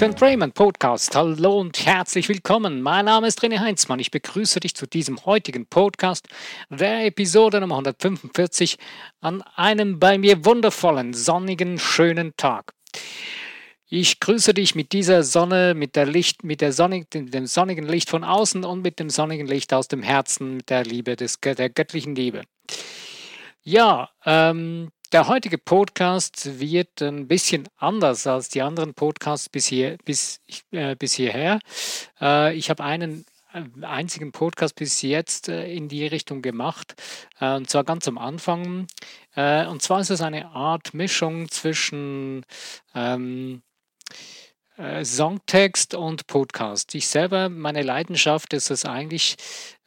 Life Podcast. Hallo und herzlich willkommen. Mein Name ist René Heinzmann. Ich begrüße dich zu diesem heutigen Podcast, der Episode Nummer 145, an einem bei mir wundervollen, sonnigen, schönen Tag. Ich grüße dich mit dieser Sonne, mit der Licht, mit der sonnig, dem sonnigen Licht von außen und mit dem sonnigen Licht aus dem Herzen, mit der Liebe des, der göttlichen Liebe. Ja, ähm, der heutige Podcast wird ein bisschen anders als die anderen Podcasts bis, hier, bis, äh, bis hierher. Äh, ich habe einen äh, einzigen Podcast bis jetzt äh, in die Richtung gemacht, äh, und zwar ganz am Anfang. Äh, und zwar ist es eine Art Mischung zwischen ähm, Songtext und Podcast. Ich selber, meine Leidenschaft ist es eigentlich,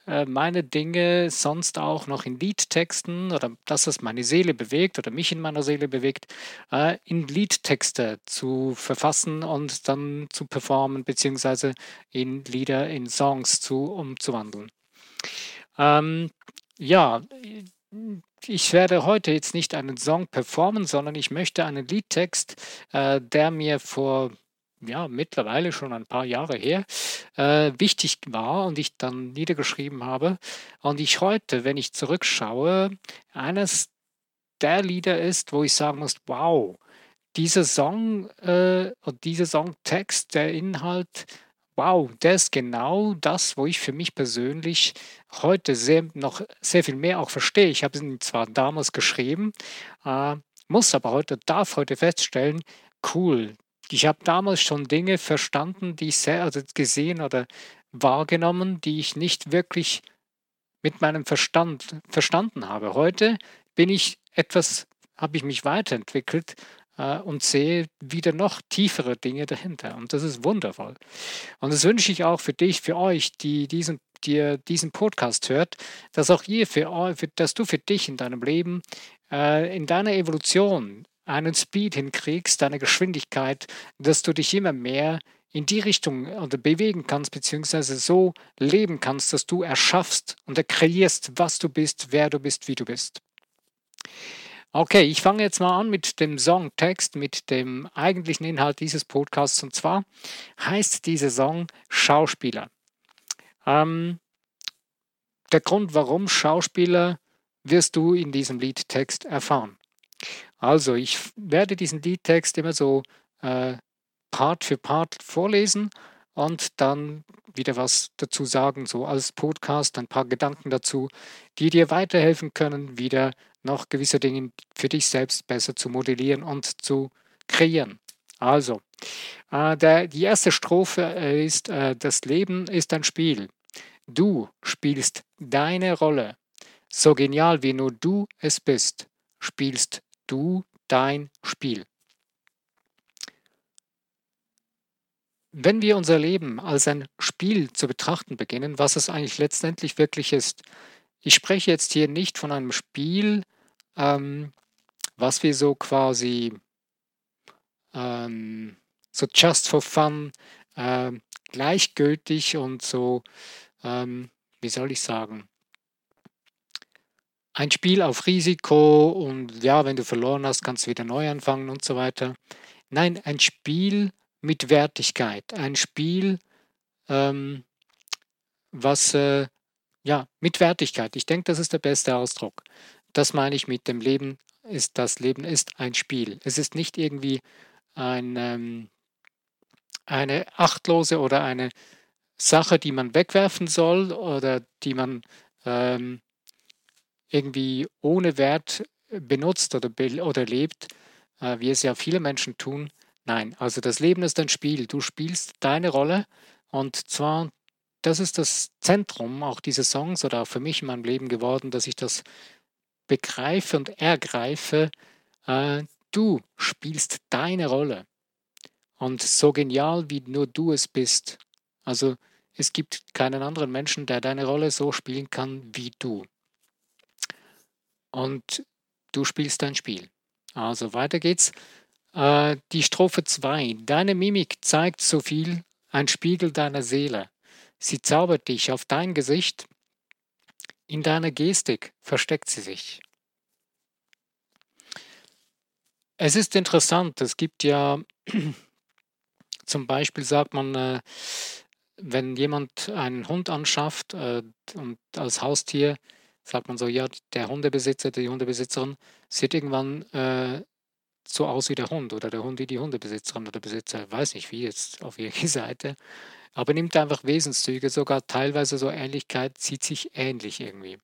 meine Dinge sonst auch noch in Liedtexten oder das, was meine Seele bewegt oder mich in meiner Seele bewegt, äh, in Liedtexte zu verfassen und dann zu performen, beziehungsweise in Lieder, in Songs zu umzuwandeln. Ähm, ja, ich werde heute jetzt nicht einen Song performen, sondern ich möchte einen Liedtext, äh, der mir vor ja, mittlerweile schon ein paar Jahre her, äh, wichtig war und ich dann niedergeschrieben habe. Und ich heute, wenn ich zurückschaue, eines der Lieder ist, wo ich sagen muss, wow, dieser Song äh, und dieser Songtext, der Inhalt, wow, der ist genau das, wo ich für mich persönlich heute sehr, noch sehr viel mehr auch verstehe. Ich habe ihn zwar damals geschrieben, äh, muss aber heute, darf heute feststellen, cool, ich habe damals schon Dinge verstanden, die ich sehr, also gesehen oder wahrgenommen, die ich nicht wirklich mit meinem Verstand verstanden habe. Heute bin ich etwas, habe ich mich weiterentwickelt äh, und sehe wieder noch tiefere Dinge dahinter. Und das ist wundervoll. Und das wünsche ich auch für dich, für euch, die diesen, die diesen Podcast hört, dass auch ihr für, für dass du für dich in deinem Leben, äh, in deiner Evolution einen Speed hinkriegst, deine Geschwindigkeit, dass du dich immer mehr in die Richtung oder bewegen kannst, beziehungsweise so leben kannst, dass du erschaffst und kreierst, was du bist, wer du bist, wie du bist. Okay, ich fange jetzt mal an mit dem Songtext, mit dem eigentlichen Inhalt dieses Podcasts. Und zwar heißt dieser Song Schauspieler. Ähm, der Grund, warum Schauspieler, wirst du in diesem Liedtext erfahren. Also, ich werde diesen Liedtext immer so äh, Part für Part vorlesen und dann wieder was dazu sagen, so als Podcast, ein paar Gedanken dazu, die dir weiterhelfen können, wieder noch gewisse Dinge für dich selbst besser zu modellieren und zu kreieren. Also, äh, der, die erste Strophe äh, ist, äh, das Leben ist ein Spiel. Du spielst deine Rolle. So genial wie nur du es bist, spielst du dein Spiel. Wenn wir unser Leben als ein Spiel zu betrachten beginnen, was es eigentlich letztendlich wirklich ist, ich spreche jetzt hier nicht von einem Spiel, ähm, was wir so quasi ähm, so just for fun, äh, gleichgültig und so, ähm, wie soll ich sagen, ein Spiel auf Risiko und ja, wenn du verloren hast, kannst du wieder neu anfangen und so weiter. Nein, ein Spiel mit Wertigkeit, ein Spiel, ähm, was äh, ja mit Wertigkeit. Ich denke, das ist der beste Ausdruck. Das meine ich mit dem Leben ist das Leben ist ein Spiel. Es ist nicht irgendwie ein, ähm, eine achtlose oder eine Sache, die man wegwerfen soll oder die man ähm, irgendwie ohne Wert benutzt oder, oder lebt, äh, wie es ja viele Menschen tun. Nein, also das Leben ist ein Spiel. Du spielst deine Rolle und zwar, das ist das Zentrum auch dieses Songs oder auch für mich in meinem Leben geworden, dass ich das begreife und ergreife. Äh, du spielst deine Rolle und so genial, wie nur du es bist. Also es gibt keinen anderen Menschen, der deine Rolle so spielen kann wie du und du spielst dein Spiel. Also weiter geht's. Äh, die Strophe 2. Deine Mimik zeigt so viel, ein Spiegel deiner Seele. Sie zaubert dich auf dein Gesicht. In deiner Gestik versteckt sie sich. Es ist interessant, es gibt ja Zum Beispiel sagt man, äh, wenn jemand einen Hund anschafft äh, und als Haustier, sagt man so, ja, der Hundebesitzer, die Hundebesitzerin sieht irgendwann äh, so aus wie der Hund oder der Hund wie die Hundebesitzerin oder Besitzer, weiß nicht wie jetzt auf welche Seite, aber nimmt einfach Wesenszüge, sogar teilweise so Ähnlichkeit, zieht sich ähnlich irgendwie.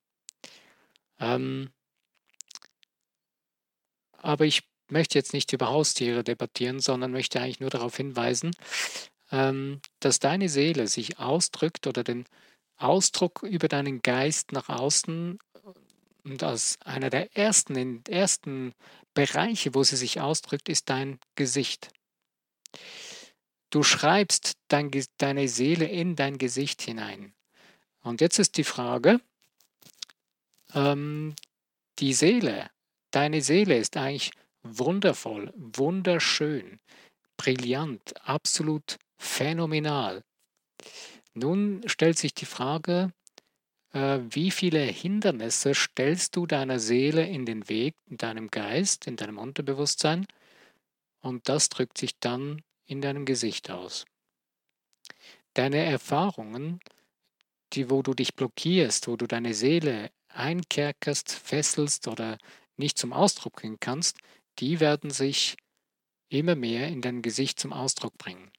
Ähm, aber ich möchte jetzt nicht über Haustiere debattieren, sondern möchte eigentlich nur darauf hinweisen, ähm, dass deine Seele sich ausdrückt oder den Ausdruck über deinen Geist nach außen und als einer der ersten, in ersten Bereiche, wo sie sich ausdrückt, ist dein Gesicht. Du schreibst dein, deine Seele in dein Gesicht hinein. Und jetzt ist die Frage, ähm, die Seele, deine Seele ist eigentlich wundervoll, wunderschön, brillant, absolut phänomenal. Nun stellt sich die Frage, äh, wie viele Hindernisse stellst du deiner Seele in den Weg, in deinem Geist, in deinem Unterbewusstsein? Und das drückt sich dann in deinem Gesicht aus. Deine Erfahrungen, die wo du dich blockierst, wo du deine Seele einkerkerst, fesselst oder nicht zum Ausdruck bringen kannst, die werden sich immer mehr in dein Gesicht zum Ausdruck bringen.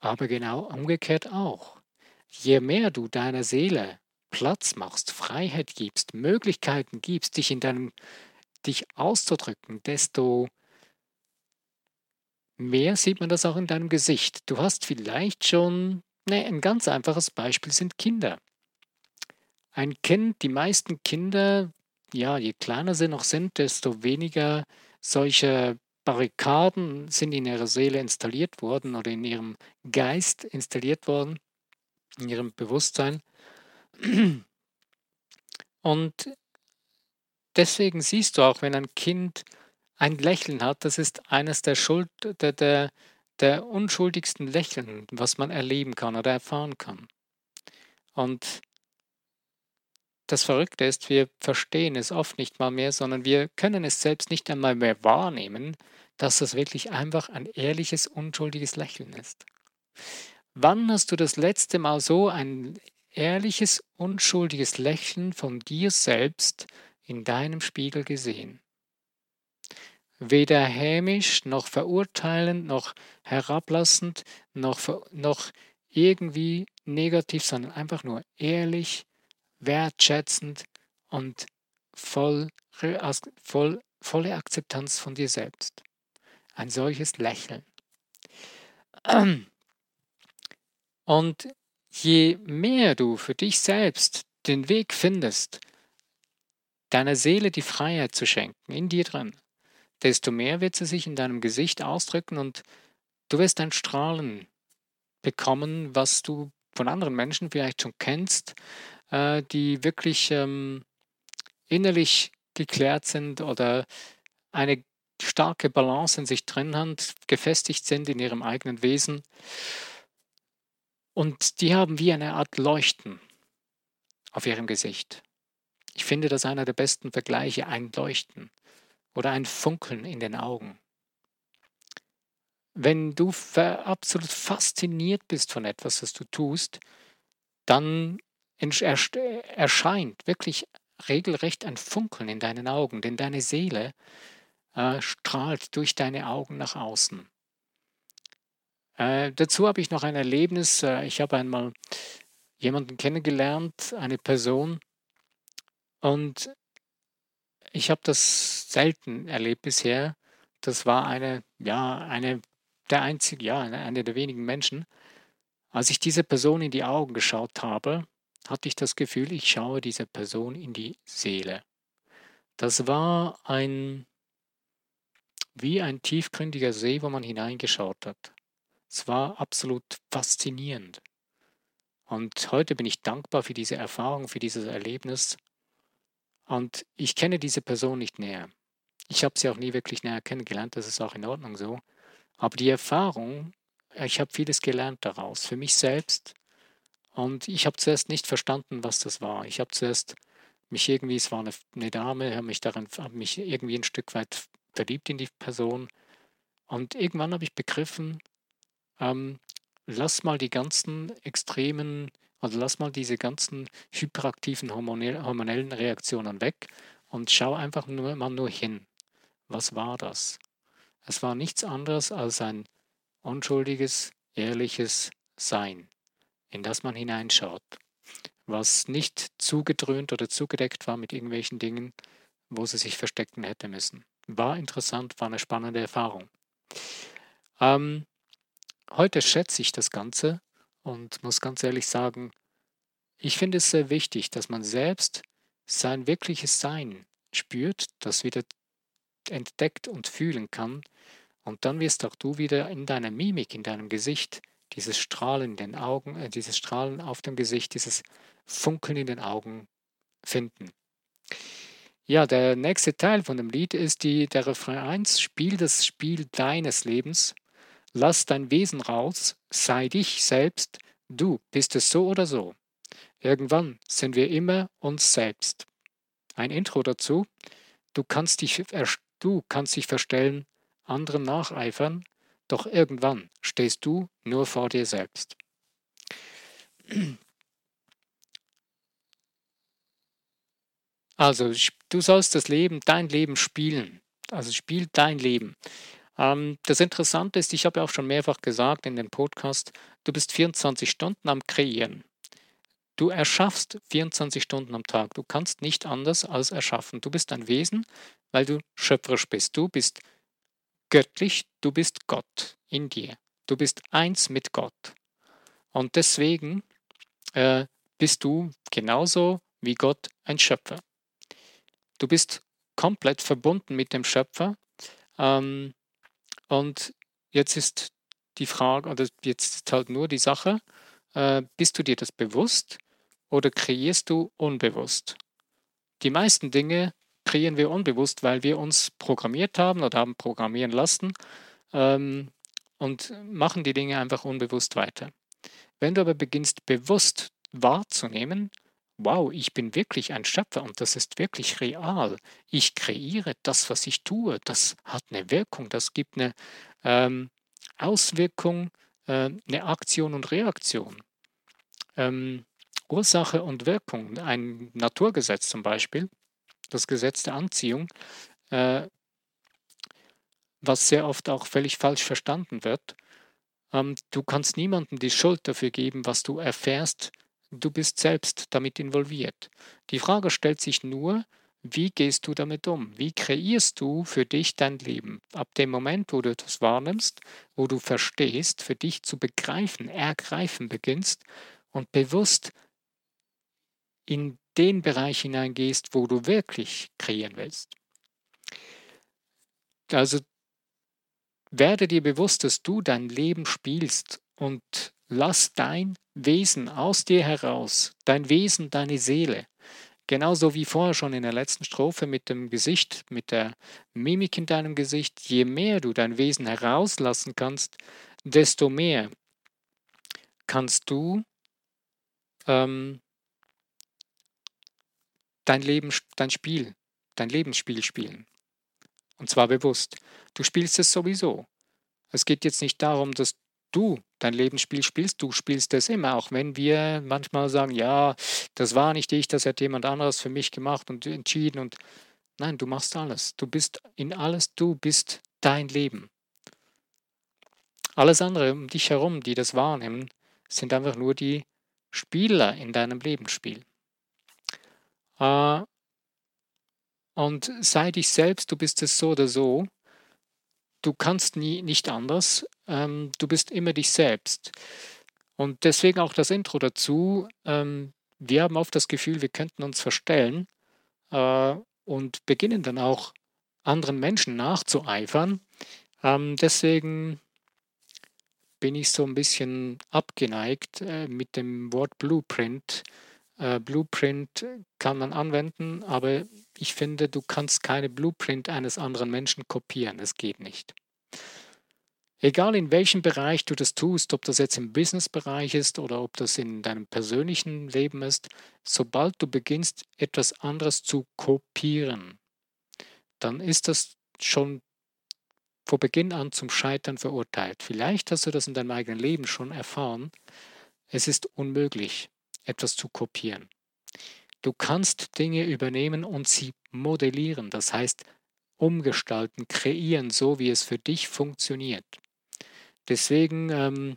Aber genau umgekehrt auch. Je mehr du deiner Seele Platz machst, Freiheit gibst, Möglichkeiten gibst, dich in deinem dich auszudrücken, desto mehr sieht man das auch in deinem Gesicht. Du hast vielleicht schon, ne, ein ganz einfaches Beispiel sind Kinder. Ein Kind, die meisten Kinder, ja, je kleiner sie noch sind, desto weniger solche Barrikaden sind in ihrer Seele installiert worden oder in ihrem Geist installiert worden, in ihrem Bewusstsein. Und deswegen siehst du auch, wenn ein Kind ein Lächeln hat, das ist eines der, Schuld, der, der, der unschuldigsten Lächeln, was man erleben kann oder erfahren kann. Und das Verrückte ist, wir verstehen es oft nicht mal mehr, sondern wir können es selbst nicht einmal mehr wahrnehmen, dass das wirklich einfach ein ehrliches, unschuldiges Lächeln ist. Wann hast du das letzte Mal so ein ehrliches, unschuldiges Lächeln von dir selbst in deinem Spiegel gesehen? Weder hämisch, noch verurteilend, noch herablassend, noch, noch irgendwie negativ, sondern einfach nur ehrlich, wertschätzend und voll, voll, volle Akzeptanz von dir selbst. Ein solches Lächeln. Und je mehr du für dich selbst den Weg findest, deiner Seele die Freiheit zu schenken, in dir drin, desto mehr wird sie sich in deinem Gesicht ausdrücken und du wirst ein Strahlen bekommen, was du von anderen Menschen vielleicht schon kennst, äh, die wirklich ähm, innerlich geklärt sind oder eine starke Balance in sich drin haben, gefestigt sind in ihrem eigenen Wesen. Und die haben wie eine Art Leuchten auf ihrem Gesicht. Ich finde das einer der besten Vergleiche, ein Leuchten oder ein Funkeln in den Augen. Wenn du absolut fasziniert bist von etwas, was du tust, dann erscheint wirklich regelrecht ein Funkeln in deinen Augen, denn deine Seele äh, strahlt durch deine Augen nach außen. Äh, dazu habe ich noch ein Erlebnis. Äh, ich habe einmal jemanden kennengelernt, eine Person, und ich habe das selten erlebt bisher. Das war eine, ja, eine der einzigen, ja, eine der wenigen Menschen. Als ich diese Person in die Augen geschaut habe, hatte ich das Gefühl, ich schaue dieser Person in die Seele. Das war ein, wie ein tiefgründiger See, wo man hineingeschaut hat. Es war absolut faszinierend. Und heute bin ich dankbar für diese Erfahrung, für dieses Erlebnis. Und ich kenne diese Person nicht näher. Ich habe sie auch nie wirklich näher kennengelernt, das ist auch in Ordnung so. Aber die Erfahrung, ich habe vieles gelernt daraus, für mich selbst, und ich habe zuerst nicht verstanden, was das war. Ich habe zuerst mich irgendwie, es war eine, eine Dame, habe mich daran, habe mich irgendwie ein Stück weit verliebt in die Person. Und irgendwann habe ich begriffen, ähm, lass mal die ganzen extremen, also lass mal diese ganzen hyperaktiven hormonellen Reaktionen weg und schau einfach nur mal nur hin. Was war das? Es war nichts anderes als ein unschuldiges, ehrliches Sein, in das man hineinschaut, was nicht zugedröhnt oder zugedeckt war mit irgendwelchen Dingen, wo sie sich verstecken hätte müssen. War interessant, war eine spannende Erfahrung. Ähm, heute schätze ich das Ganze und muss ganz ehrlich sagen, ich finde es sehr wichtig, dass man selbst sein wirkliches Sein spürt, das wieder entdeckt und fühlen kann. Und dann wirst auch du wieder in deiner Mimik, in deinem Gesicht, dieses Strahlen in den Augen, äh, dieses Strahlen auf dem Gesicht, dieses Funkeln in den Augen finden. Ja, der nächste Teil von dem Lied ist die, der Refrain 1, spiel das Spiel deines Lebens, lass dein Wesen raus, sei dich selbst, du bist es so oder so. Irgendwann sind wir immer uns selbst. Ein Intro dazu, du kannst dich Du kannst dich verstellen, anderen nacheifern, doch irgendwann stehst du nur vor dir selbst. Also, du sollst das Leben, dein Leben spielen. Also spiel dein Leben. Ähm, das Interessante ist, ich habe ja auch schon mehrfach gesagt in dem Podcast, du bist 24 Stunden am Kreieren. Du erschaffst 24 Stunden am Tag. Du kannst nicht anders als erschaffen. Du bist ein Wesen, weil du schöpferisch bist. Du bist göttlich, du bist Gott in dir. Du bist eins mit Gott. Und deswegen äh, bist du genauso wie Gott ein Schöpfer. Du bist komplett verbunden mit dem Schöpfer. Ähm, und jetzt ist die Frage, oder jetzt ist halt nur die Sache, äh, bist du dir das bewusst? oder kreierst du unbewusst? Die meisten Dinge kreieren wir unbewusst, weil wir uns programmiert haben oder haben programmieren lassen ähm, und machen die Dinge einfach unbewusst weiter. Wenn du aber beginnst bewusst wahrzunehmen, wow, ich bin wirklich ein Schöpfer und das ist wirklich real. Ich kreiere das, was ich tue. Das hat eine Wirkung, das gibt eine ähm, Auswirkung, äh, eine Aktion und Reaktion. Ähm, Ursache und Wirkung, ein Naturgesetz zum Beispiel, das Gesetz der Anziehung, äh, was sehr oft auch völlig falsch verstanden wird. Ähm, du kannst niemandem die Schuld dafür geben, was du erfährst. Du bist selbst damit involviert. Die Frage stellt sich nur, wie gehst du damit um? Wie kreierst du für dich dein Leben? Ab dem Moment, wo du das wahrnimmst, wo du verstehst, für dich zu begreifen, ergreifen beginnst und bewusst in den Bereich hineingehst, wo du wirklich kreieren willst. Also werde dir bewusst, dass du dein Leben spielst und lass dein Wesen aus dir heraus, dein Wesen, deine Seele, genauso wie vorher schon in der letzten Strophe mit dem Gesicht, mit der Mimik in deinem Gesicht, je mehr du dein Wesen herauslassen kannst, desto mehr kannst du ähm, dein Leben, dein Spiel, dein Lebensspiel spielen. Und zwar bewusst. Du spielst es sowieso. Es geht jetzt nicht darum, dass du dein Lebensspiel spielst, du spielst es immer, auch wenn wir manchmal sagen, ja, das war nicht ich, das hat jemand anderes für mich gemacht und entschieden und nein, du machst alles. Du bist in alles, du bist dein Leben. Alles andere um dich herum, die das wahrnehmen, sind einfach nur die Spieler in deinem Lebensspiel. Äh, und sei dich selbst, du bist es so oder so. Du kannst nie nicht anders. Ähm, du bist immer dich selbst. Und deswegen auch das Intro dazu. Ähm, wir haben oft das Gefühl, wir könnten uns verstellen äh, und beginnen dann auch anderen Menschen nachzueifern. Ähm, deswegen bin ich so ein bisschen abgeneigt äh, mit dem Wort Blueprint äh, Blueprint kann man anwenden, aber ich finde, du kannst keine Blueprint eines anderen Menschen kopieren. Es geht nicht. Egal in welchem Bereich du das tust, ob das jetzt im Businessbereich ist oder ob das in deinem persönlichen Leben ist, sobald du beginnst, etwas anderes zu kopieren, dann ist das schon vor Beginn an zum Scheitern verurteilt. Vielleicht hast du das in deinem eigenen Leben schon erfahren. Es ist unmöglich, etwas zu kopieren. Du kannst Dinge übernehmen und sie modellieren, das heißt umgestalten, kreieren, so wie es für dich funktioniert. Deswegen ähm,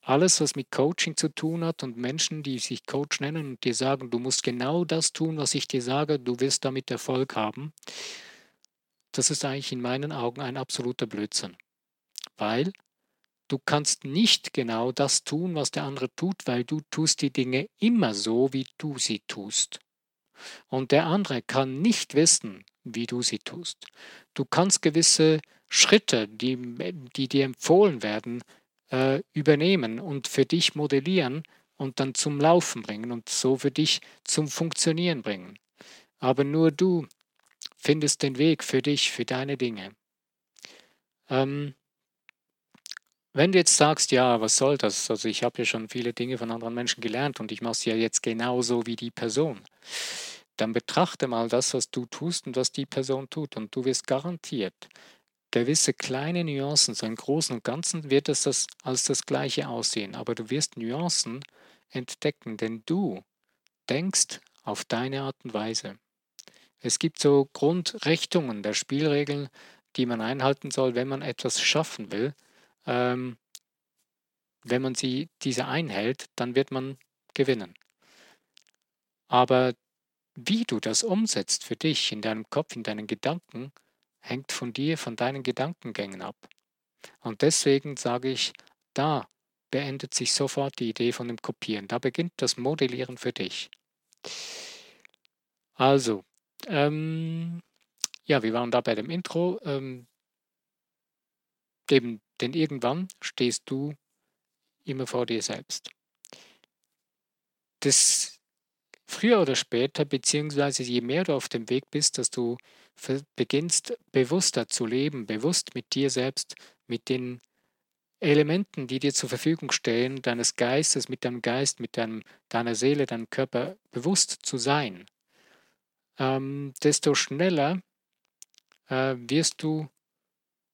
alles, was mit Coaching zu tun hat und Menschen, die sich Coach nennen und dir sagen, du musst genau das tun, was ich dir sage, du wirst damit Erfolg haben, das ist eigentlich in meinen Augen ein absoluter Blödsinn. Weil du kannst nicht genau das tun, was der andere tut, weil du tust die Dinge immer so, wie du sie tust. Und der andere kann nicht wissen, wie du sie tust. Du kannst gewisse Schritte, die, die dir empfohlen werden, äh, übernehmen und für dich modellieren und dann zum Laufen bringen und so für dich zum Funktionieren bringen. Aber nur du findest den Weg für dich, für deine Dinge. Ähm, wenn du jetzt sagst, ja, was soll das? Also ich habe ja schon viele Dinge von anderen Menschen gelernt und ich mache es ja jetzt genauso wie die Person. Dann betrachte mal das, was du tust und was die Person tut und du wirst garantiert gewisse kleine Nuancen, so im Großen und Ganzen wird es das als das Gleiche aussehen, aber du wirst Nuancen entdecken, denn du denkst auf deine Art und Weise. Es gibt so Grundrichtungen der Spielregeln, die man einhalten soll, wenn man etwas schaffen will. Ähm, wenn man sie diese einhält, dann wird man gewinnen. Aber wie du das umsetzt für dich in deinem Kopf, in deinen Gedanken, hängt von dir, von deinen Gedankengängen ab. Und deswegen sage ich, da beendet sich sofort die Idee von dem Kopieren. Da beginnt das Modellieren für dich. Also, ähm, ja, wir waren da bei dem Intro. Ähm, eben, denn irgendwann stehst du immer vor dir selbst. Das früher oder später, beziehungsweise je mehr du auf dem Weg bist, dass du beginnst bewusster zu leben, bewusst mit dir selbst, mit den Elementen, die dir zur Verfügung stehen, deines Geistes, mit deinem Geist, mit deinem, deiner Seele, deinem Körper bewusst zu sein, ähm, desto schneller äh, wirst du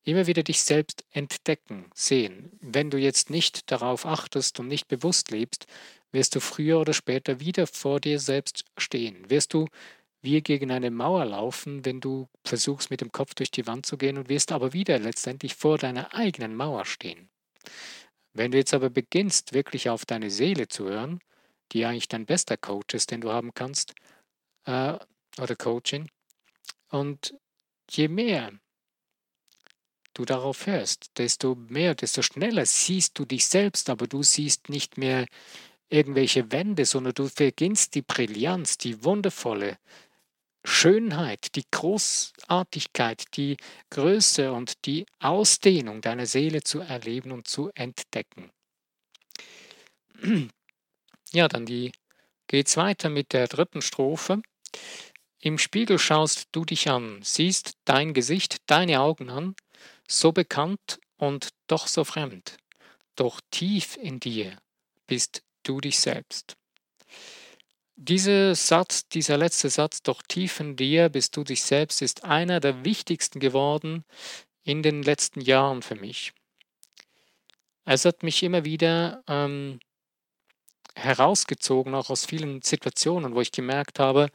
immer wieder dich selbst entdecken, sehen. Wenn du jetzt nicht darauf achtest und nicht bewusst lebst, wirst du früher oder später wieder vor dir selbst stehen. Wirst du wie gegen eine Mauer laufen, wenn du versuchst mit dem Kopf durch die Wand zu gehen und wirst aber wieder letztendlich vor deiner eigenen Mauer stehen. Wenn du jetzt aber beginnst, wirklich auf deine Seele zu hören, die eigentlich dein bester Coach ist, den du haben kannst, äh, oder Coaching, und je mehr du darauf hörst, desto mehr, desto schneller siehst du dich selbst, aber du siehst nicht mehr irgendwelche Wände, sondern du beginnst die Brillanz, die wundervolle Schönheit, die Großartigkeit, die Größe und die Ausdehnung deiner Seele zu erleben und zu entdecken. Ja, dann die geht's weiter mit der dritten Strophe. Im Spiegel schaust du dich an, siehst dein Gesicht, deine Augen an, so bekannt und doch so fremd. Doch tief in dir bist du dich selbst. Dieser Satz, dieser letzte Satz, doch tief in dir bist du dich selbst, ist einer der wichtigsten geworden in den letzten Jahren für mich. Es hat mich immer wieder ähm, herausgezogen, auch aus vielen Situationen, wo ich gemerkt habe,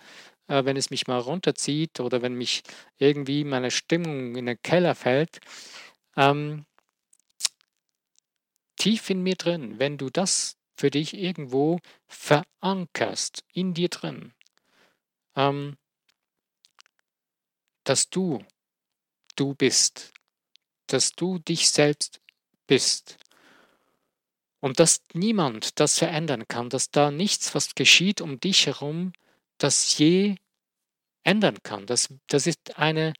äh, wenn es mich mal runterzieht oder wenn mich irgendwie meine Stimmung in den Keller fällt, ähm, tief in mir drin, wenn du das für dich irgendwo verankerst, in dir drin, ähm, dass du du bist, dass du dich selbst bist und dass niemand das verändern kann, dass da nichts, was geschieht um dich herum, das je ändern kann. Das, das ist eine,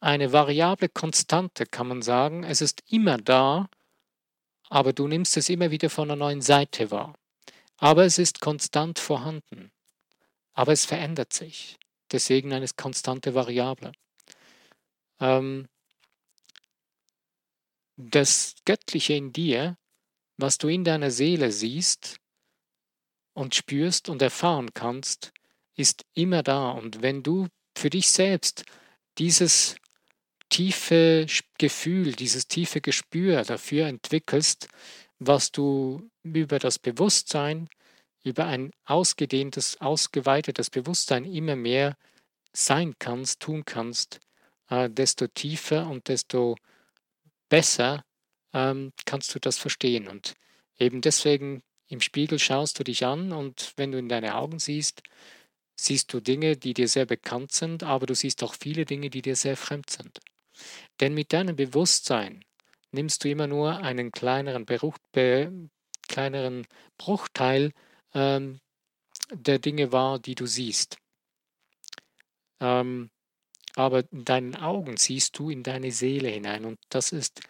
eine variable Konstante, kann man sagen. Es ist immer da aber du nimmst es immer wieder von einer neuen Seite wahr. Aber es ist konstant vorhanden. Aber es verändert sich. Deswegen eine konstante Variable. Ähm, das Göttliche in dir, was du in deiner Seele siehst und spürst und erfahren kannst, ist immer da. Und wenn du für dich selbst dieses tiefe Gefühl, dieses tiefe Gespür dafür entwickelst, was du über das Bewusstsein, über ein ausgedehntes, ausgeweitetes Bewusstsein immer mehr sein kannst, tun kannst, äh, desto tiefer und desto besser ähm, kannst du das verstehen. Und eben deswegen im Spiegel schaust du dich an und wenn du in deine Augen siehst, siehst du Dinge, die dir sehr bekannt sind, aber du siehst auch viele Dinge, die dir sehr fremd sind. Denn mit deinem Bewusstsein nimmst du immer nur einen kleineren, Beruch, be, kleineren Bruchteil ähm, der Dinge wahr, die du siehst. Ähm, aber in deinen Augen siehst du in deine Seele hinein und das ist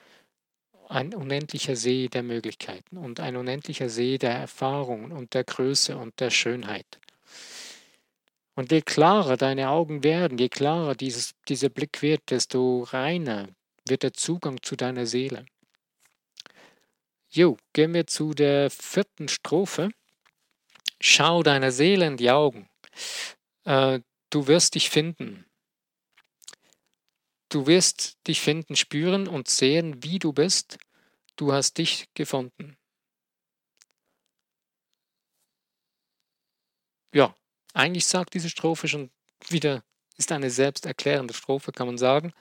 ein unendlicher See der Möglichkeiten und ein unendlicher See der Erfahrungen und der Größe und der Schönheit. Und je klarer deine Augen werden, je klarer dieses, dieser Blick wird, desto reiner wird der Zugang zu deiner Seele. Jo, gehen wir zu der vierten Strophe. Schau deiner Seele in die Augen. Äh, du wirst dich finden. Du wirst dich finden, spüren und sehen, wie du bist. Du hast dich gefunden. Ja, eigentlich sagt diese Strophe schon wieder, ist eine selbsterklärende Strophe, kann man sagen.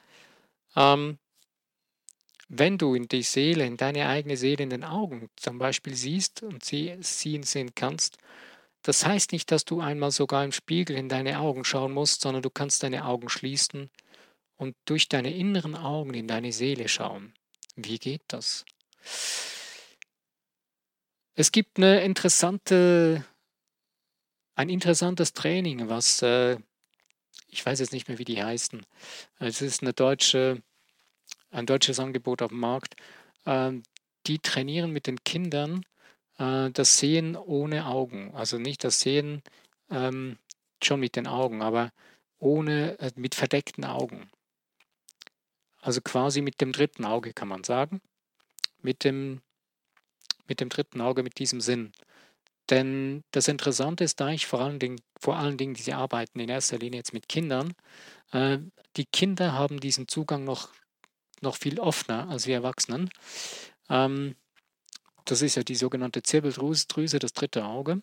Ähm, wenn du in die Seele, in deine eigene Seele in den Augen zum Beispiel siehst und sie, sie sehen kannst, das heißt nicht, dass du einmal sogar im Spiegel in deine Augen schauen musst, sondern du kannst deine Augen schließen und durch deine inneren Augen in deine Seele schauen. Wie geht das? Es gibt eine interessante, ein interessantes Training, was äh, ich weiß jetzt nicht mehr, wie die heißen. Es ist eine deutsche, ein deutsches Angebot auf dem Markt. Ähm, die trainieren mit den Kindern äh, das Sehen ohne Augen. Also nicht das Sehen ähm, schon mit den Augen, aber ohne, äh, mit verdeckten Augen. Also quasi mit dem dritten Auge kann man sagen. Mit dem, mit dem dritten Auge, mit diesem Sinn. Denn das Interessante ist da ich vor allen Dingen, vor allen Dingen diese arbeiten in erster Linie jetzt mit Kindern. Äh, die Kinder haben diesen Zugang noch, noch viel offener als wir Erwachsenen. Ähm, das ist ja die sogenannte Zirbeldrüse, das dritte Auge.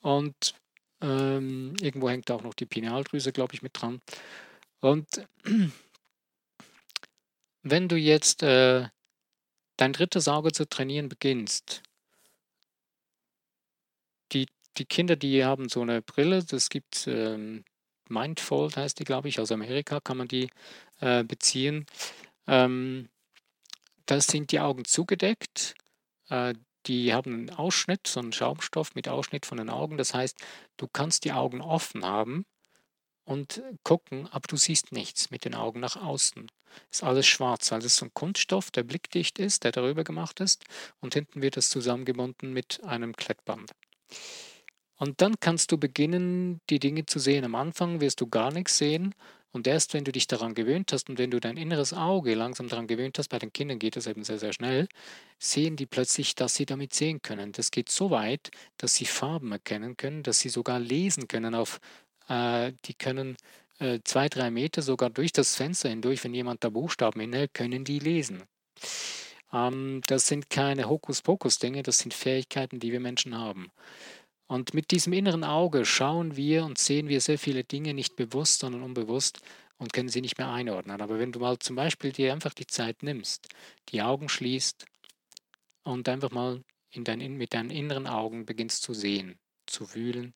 Und ähm, irgendwo hängt auch noch die Pinealdrüse, glaube ich, mit dran. Und wenn du jetzt äh, dein drittes Auge zu trainieren beginnst, die, die Kinder, die haben so eine Brille, das gibt ähm, Mindfold heißt die, glaube ich, aus Amerika kann man die äh, beziehen. Ähm, da sind die Augen zugedeckt. Äh, die haben einen Ausschnitt, so einen Schaumstoff mit Ausschnitt von den Augen. Das heißt, du kannst die Augen offen haben und gucken, aber du siehst nichts mit den Augen nach außen. Ist alles schwarz, weil es so ein Kunststoff, der blickdicht ist, der darüber gemacht ist und hinten wird es zusammengebunden mit einem Klettband. Und dann kannst du beginnen, die Dinge zu sehen. Am Anfang wirst du gar nichts sehen und erst wenn du dich daran gewöhnt hast und wenn du dein inneres Auge langsam daran gewöhnt hast, bei den Kindern geht das eben sehr, sehr schnell, sehen die plötzlich, dass sie damit sehen können. Das geht so weit, dass sie Farben erkennen können, dass sie sogar lesen können auf die können äh, zwei, drei Meter sogar durch das Fenster hindurch, wenn jemand da Buchstaben hinhält, können die lesen. Ähm, das sind keine Hokuspokus-Dinge, das sind Fähigkeiten, die wir Menschen haben. Und mit diesem inneren Auge schauen wir und sehen wir sehr viele Dinge nicht bewusst, sondern unbewusst und können sie nicht mehr einordnen. Aber wenn du mal zum Beispiel dir einfach die Zeit nimmst, die Augen schließt und einfach mal in dein, mit deinen inneren Augen beginnst zu sehen, zu wühlen,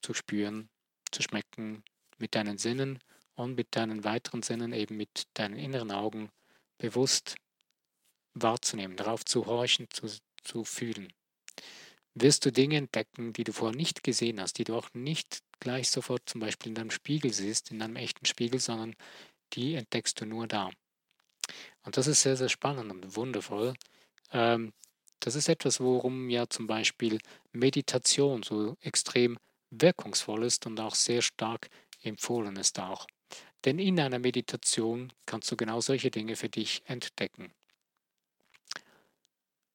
zu spüren, zu schmecken mit deinen Sinnen und mit deinen weiteren Sinnen, eben mit deinen inneren Augen bewusst wahrzunehmen, darauf zu horchen, zu, zu fühlen, wirst du Dinge entdecken, die du vorher nicht gesehen hast, die du auch nicht gleich sofort zum Beispiel in deinem Spiegel siehst, in einem echten Spiegel, sondern die entdeckst du nur da. Und das ist sehr, sehr spannend und wundervoll. Ähm, das ist etwas, worum ja zum Beispiel Meditation so extrem wirkungsvoll ist und auch sehr stark empfohlen ist auch. Denn in einer Meditation kannst du genau solche Dinge für dich entdecken.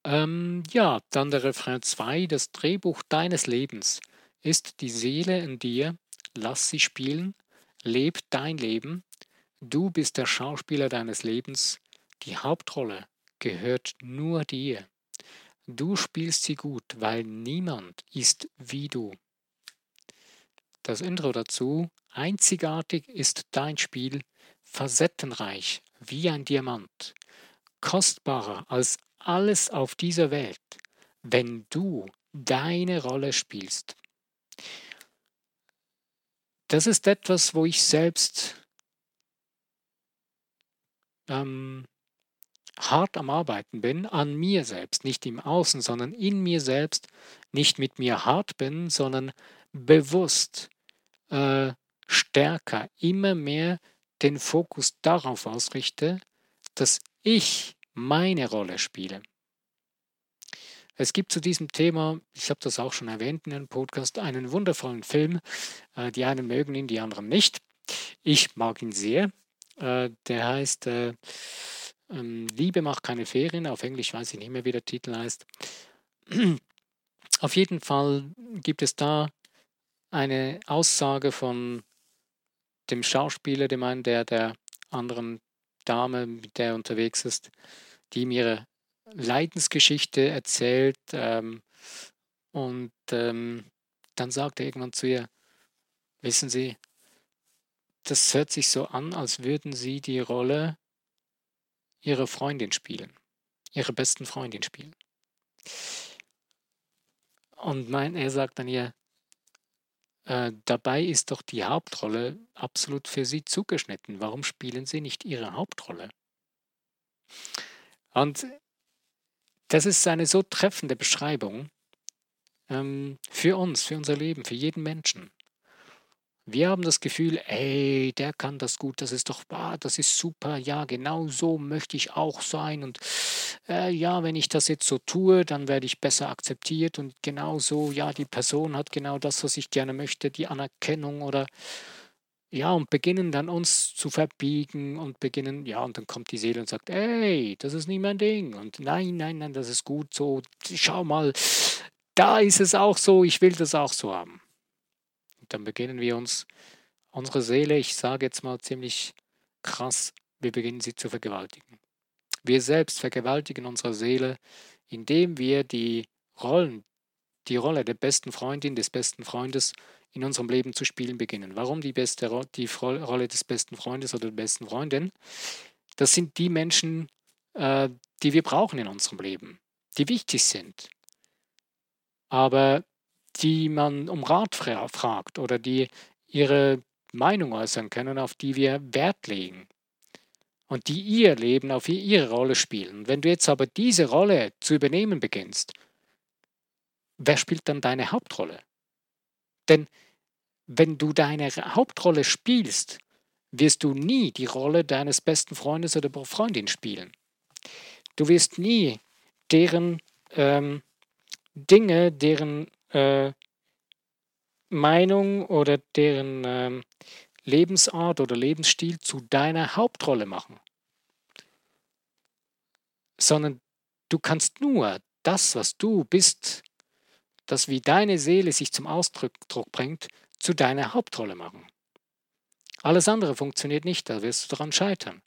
Ähm, ja, dann der Refrain 2, das Drehbuch deines Lebens ist die Seele in dir, lass sie spielen, leb dein Leben, Du bist der Schauspieler deines Lebens. Die Hauptrolle gehört nur dir. Du spielst sie gut, weil niemand ist wie du. Das Intro dazu. Einzigartig ist dein Spiel, facettenreich wie ein Diamant, kostbarer als alles auf dieser Welt, wenn du deine Rolle spielst. Das ist etwas, wo ich selbst ähm, hart am Arbeiten bin, an mir selbst, nicht im Außen, sondern in mir selbst, nicht mit mir hart bin, sondern bewusst äh, stärker, immer mehr den Fokus darauf ausrichte, dass ich meine Rolle spiele. Es gibt zu diesem Thema, ich habe das auch schon erwähnt in einem Podcast, einen wundervollen Film. Äh, die einen mögen ihn, die anderen nicht. Ich mag ihn sehr. Äh, der heißt äh, ähm, Liebe macht keine Ferien. Auf Englisch weiß ich nicht mehr, wie der Titel heißt. Auf jeden Fall gibt es da eine Aussage von dem Schauspieler, dem einen, der der anderen Dame, mit der er unterwegs ist, die ihm ihre Leidensgeschichte erzählt. Ähm, und ähm, dann sagt er irgendwann zu ihr, wissen Sie, das hört sich so an, als würden Sie die Rolle Ihrer Freundin spielen, Ihrer besten Freundin spielen. Und mein, er sagt dann ihr, äh, dabei ist doch die Hauptrolle absolut für Sie zugeschnitten. Warum spielen Sie nicht Ihre Hauptrolle? Und das ist eine so treffende Beschreibung ähm, für uns, für unser Leben, für jeden Menschen. Wir haben das Gefühl, ey, der kann das gut, das ist doch, ah, das ist super, ja, genau so möchte ich auch sein. Und äh, ja, wenn ich das jetzt so tue, dann werde ich besser akzeptiert. Und genau so, ja, die Person hat genau das, was ich gerne möchte, die Anerkennung oder ja, und beginnen dann uns zu verbiegen und beginnen, ja, und dann kommt die Seele und sagt, ey, das ist nicht mein Ding. Und nein, nein, nein, das ist gut so, schau mal, da ist es auch so, ich will das auch so haben dann beginnen wir uns, unsere Seele, ich sage jetzt mal ziemlich krass, wir beginnen sie zu vergewaltigen. Wir selbst vergewaltigen unsere Seele, indem wir die Rollen, die Rolle der besten Freundin, des besten Freundes in unserem Leben zu spielen beginnen. Warum die, beste, die Rolle des besten Freundes oder der besten Freundin? Das sind die Menschen, äh, die wir brauchen in unserem Leben, die wichtig sind. Aber die man um Rat fra fragt oder die ihre Meinung äußern können, auf die wir Wert legen und die ihr Leben auf ihre Rolle spielen. Wenn du jetzt aber diese Rolle zu übernehmen beginnst, wer spielt dann deine Hauptrolle? Denn wenn du deine Hauptrolle spielst, wirst du nie die Rolle deines besten Freundes oder Freundin spielen. Du wirst nie deren ähm, Dinge, deren äh, Meinung oder deren äh, Lebensart oder Lebensstil zu deiner Hauptrolle machen. Sondern du kannst nur das, was du bist, das wie deine Seele sich zum Ausdruck bringt, zu deiner Hauptrolle machen. Alles andere funktioniert nicht, da wirst du daran scheitern.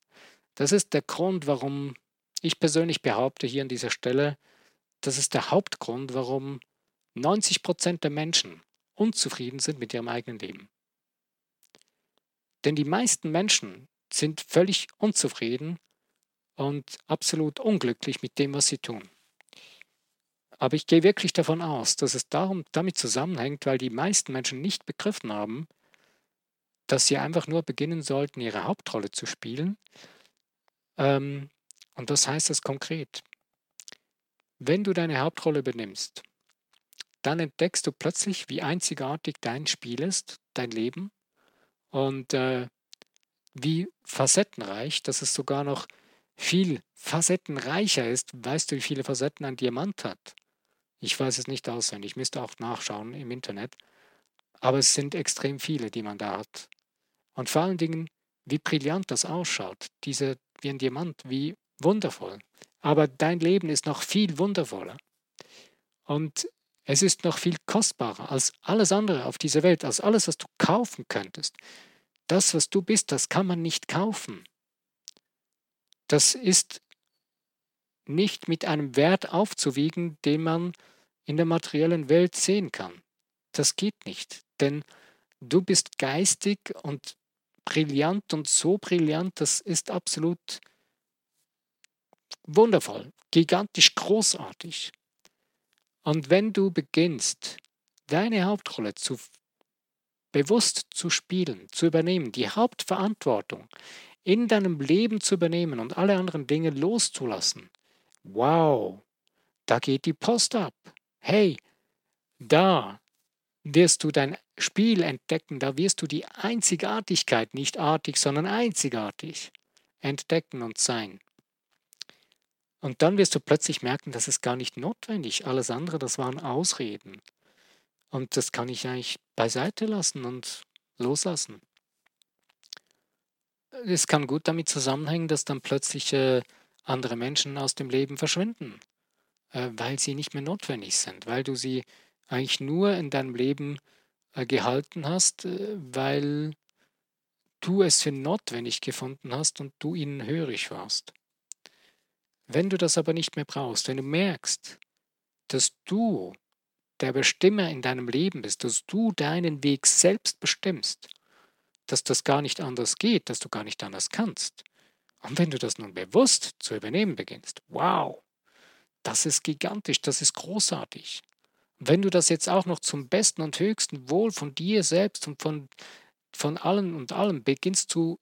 Das ist der Grund, warum ich persönlich behaupte hier an dieser Stelle, das ist der Hauptgrund, warum 90 Prozent der Menschen unzufrieden sind mit ihrem eigenen Leben. Denn die meisten Menschen sind völlig unzufrieden und absolut unglücklich mit dem, was sie tun. Aber ich gehe wirklich davon aus, dass es darum, damit zusammenhängt, weil die meisten Menschen nicht begriffen haben, dass sie einfach nur beginnen sollten, ihre Hauptrolle zu spielen. Ähm, und was heißt das konkret? Wenn du deine Hauptrolle übernimmst, dann entdeckst du plötzlich, wie einzigartig dein Spiel ist, dein Leben und äh, wie facettenreich, dass es sogar noch viel facettenreicher ist. Weißt du, wie viele Facetten ein Diamant hat? Ich weiß es nicht auswendig, ich müsste auch nachschauen im Internet. Aber es sind extrem viele, die man da hat. Und vor allen Dingen, wie brillant das ausschaut, diese, wie ein Diamant, wie wundervoll. Aber dein Leben ist noch viel wundervoller. Und es ist noch viel kostbarer als alles andere auf dieser Welt, als alles, was du kaufen könntest. Das, was du bist, das kann man nicht kaufen. Das ist nicht mit einem Wert aufzuwiegen, den man in der materiellen Welt sehen kann. Das geht nicht, denn du bist geistig und brillant und so brillant, das ist absolut wundervoll, gigantisch großartig. Und wenn du beginnst, deine Hauptrolle zu bewusst zu spielen, zu übernehmen, die Hauptverantwortung in deinem Leben zu übernehmen und alle anderen Dinge loszulassen, wow, da geht die Post ab. Hey, da wirst du dein Spiel entdecken, da wirst du die Einzigartigkeit, nicht artig, sondern einzigartig entdecken und sein. Und dann wirst du plötzlich merken, das ist gar nicht notwendig. Alles andere, das waren Ausreden. Und das kann ich eigentlich beiseite lassen und loslassen. Es kann gut damit zusammenhängen, dass dann plötzlich äh, andere Menschen aus dem Leben verschwinden, äh, weil sie nicht mehr notwendig sind, weil du sie eigentlich nur in deinem Leben äh, gehalten hast, äh, weil du es für notwendig gefunden hast und du ihnen hörig warst. Wenn du das aber nicht mehr brauchst, wenn du merkst, dass du der Bestimmer in deinem Leben bist, dass du deinen Weg selbst bestimmst, dass das gar nicht anders geht, dass du gar nicht anders kannst. Und wenn du das nun bewusst zu übernehmen beginnst, wow, das ist gigantisch, das ist großartig. wenn du das jetzt auch noch zum besten und höchsten Wohl von dir selbst und von, von allen und allem beginnst zu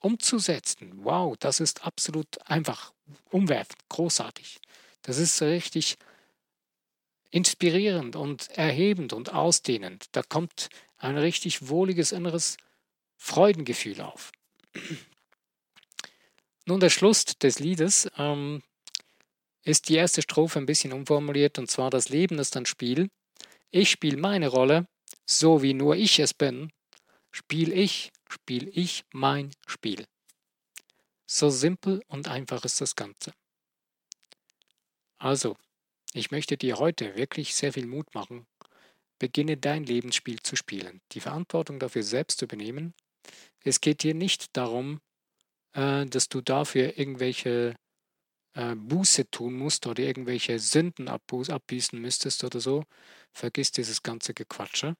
umzusetzen, wow, das ist absolut einfach umwerfend, großartig. Das ist richtig inspirierend und erhebend und ausdehnend. Da kommt ein richtig wohliges inneres Freudengefühl auf. Nun, der Schluss des Liedes ähm, ist die erste Strophe ein bisschen umformuliert, und zwar das Leben ist ein Spiel. Ich spiele meine Rolle, so wie nur ich es bin. Spiel ich, spiel ich mein Spiel. So simpel und einfach ist das Ganze. Also, ich möchte dir heute wirklich sehr viel Mut machen. Beginne dein Lebensspiel zu spielen, die Verantwortung dafür selbst zu übernehmen. Es geht dir nicht darum, äh, dass du dafür irgendwelche äh, Buße tun musst oder irgendwelche Sünden abbüßen müsstest oder so. Vergiss dieses ganze Gequatsche.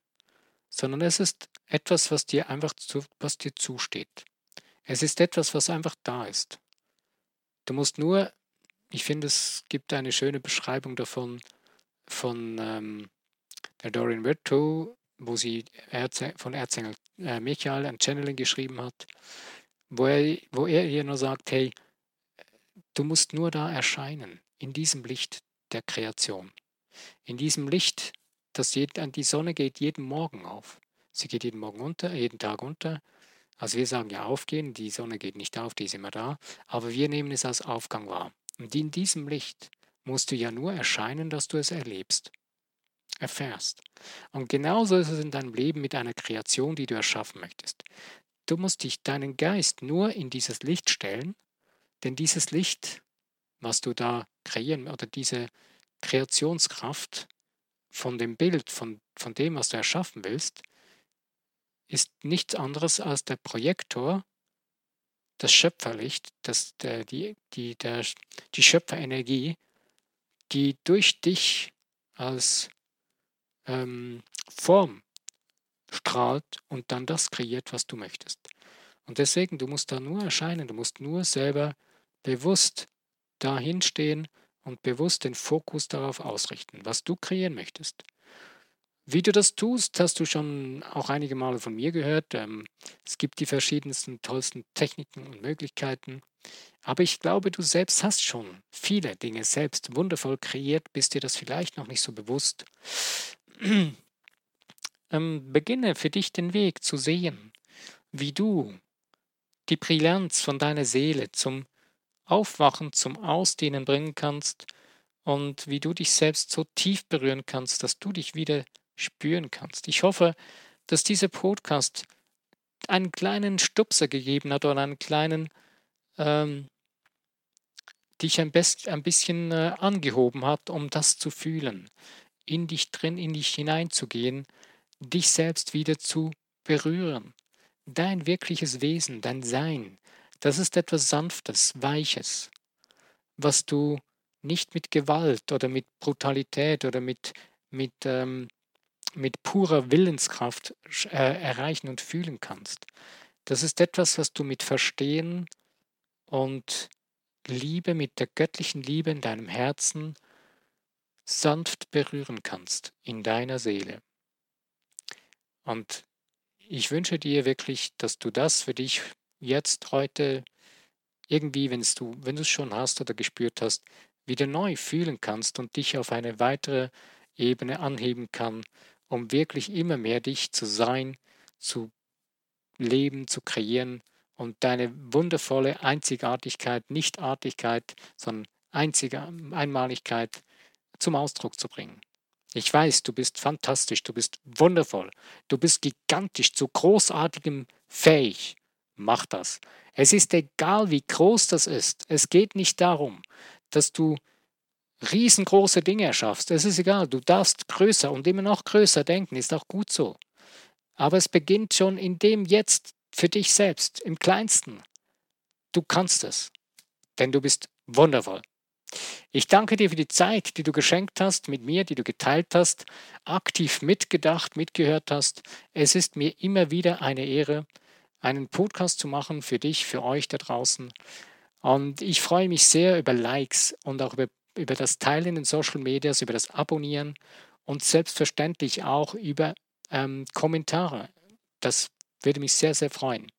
Sondern es ist etwas, was dir einfach zu, was dir zusteht. Es ist etwas, was einfach da ist. Du musst nur ich finde, es gibt eine schöne Beschreibung davon von ähm, der Dorian Virtue, wo sie Erze von Erzengel äh, Michael ein Channeling geschrieben hat, wo er, wo er ihr nur sagt, hey, du musst nur da erscheinen, in diesem Licht der Kreation. In diesem Licht, das an die Sonne geht jeden Morgen auf. Sie geht jeden Morgen unter, jeden Tag unter. Also wir sagen ja aufgehen, die Sonne geht nicht auf, die ist immer da, aber wir nehmen es als Aufgang wahr. Und in diesem Licht musst du ja nur erscheinen, dass du es erlebst, erfährst. Und genauso ist es in deinem Leben mit einer Kreation, die du erschaffen möchtest. Du musst dich, deinen Geist nur in dieses Licht stellen, denn dieses Licht, was du da kreieren, oder diese Kreationskraft von dem Bild, von, von dem, was du erschaffen willst, ist nichts anderes als der Projektor, das Schöpferlicht, das, der, die, die, der, die Schöpferenergie, die durch dich als ähm, Form strahlt und dann das kreiert, was du möchtest. Und deswegen, du musst da nur erscheinen, du musst nur selber bewusst dahin stehen und bewusst den Fokus darauf ausrichten, was du kreieren möchtest. Wie du das tust, hast du schon auch einige Male von mir gehört. Ähm, es gibt die verschiedensten, tollsten Techniken und Möglichkeiten. Aber ich glaube, du selbst hast schon viele Dinge selbst wundervoll kreiert, bist dir das vielleicht noch nicht so bewusst. ähm, beginne für dich den Weg zu sehen, wie du die Brillanz von deiner Seele zum Aufwachen, zum Ausdehnen bringen kannst und wie du dich selbst so tief berühren kannst, dass du dich wieder spüren kannst. Ich hoffe, dass dieser Podcast einen kleinen Stupser gegeben hat oder einen kleinen, ähm, dich ein, best, ein bisschen äh, angehoben hat, um das zu fühlen, in dich drin, in dich hineinzugehen, dich selbst wieder zu berühren, dein wirkliches Wesen, dein Sein, das ist etwas Sanftes, Weiches, was du nicht mit Gewalt oder mit Brutalität oder mit, mit, ähm, mit purer Willenskraft äh, erreichen und fühlen kannst. Das ist etwas, was du mit Verstehen und Liebe, mit der göttlichen Liebe in deinem Herzen sanft berühren kannst, in deiner Seele. Und ich wünsche dir wirklich, dass du das für dich jetzt heute irgendwie, wenn du, wenn du es schon hast oder gespürt hast, wieder neu fühlen kannst und dich auf eine weitere Ebene anheben kann, um wirklich immer mehr dich zu sein, zu leben, zu kreieren und deine wundervolle Einzigartigkeit, Nichtartigkeit, sondern einzige Einmaligkeit zum Ausdruck zu bringen. Ich weiß, du bist fantastisch, du bist wundervoll, du bist gigantisch, zu großartigem fähig. Mach das. Es ist egal, wie groß das ist. Es geht nicht darum, dass du riesengroße Dinge erschaffst. Es ist egal, du darfst größer und immer noch größer denken, ist auch gut so. Aber es beginnt schon in dem jetzt für dich selbst, im kleinsten. Du kannst es, denn du bist wundervoll. Ich danke dir für die Zeit, die du geschenkt hast mit mir, die du geteilt hast, aktiv mitgedacht, mitgehört hast. Es ist mir immer wieder eine Ehre, einen Podcast zu machen für dich, für euch da draußen. Und ich freue mich sehr über Likes und auch über, über das Teilen in den Social Medias, über das Abonnieren und selbstverständlich auch über ähm, Kommentare. Das würde mich sehr, sehr freuen.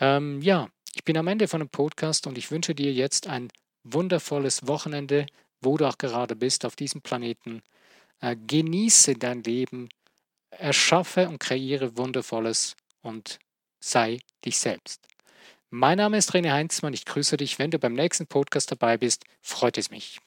Ähm, ja, ich bin am Ende von dem Podcast und ich wünsche dir jetzt ein wundervolles Wochenende, wo du auch gerade bist auf diesem Planeten. Äh, genieße dein Leben, erschaffe und kreiere Wundervolles und sei dich selbst. Mein Name ist René Heinzmann. Ich grüße dich. Wenn du beim nächsten Podcast dabei bist, freut es mich.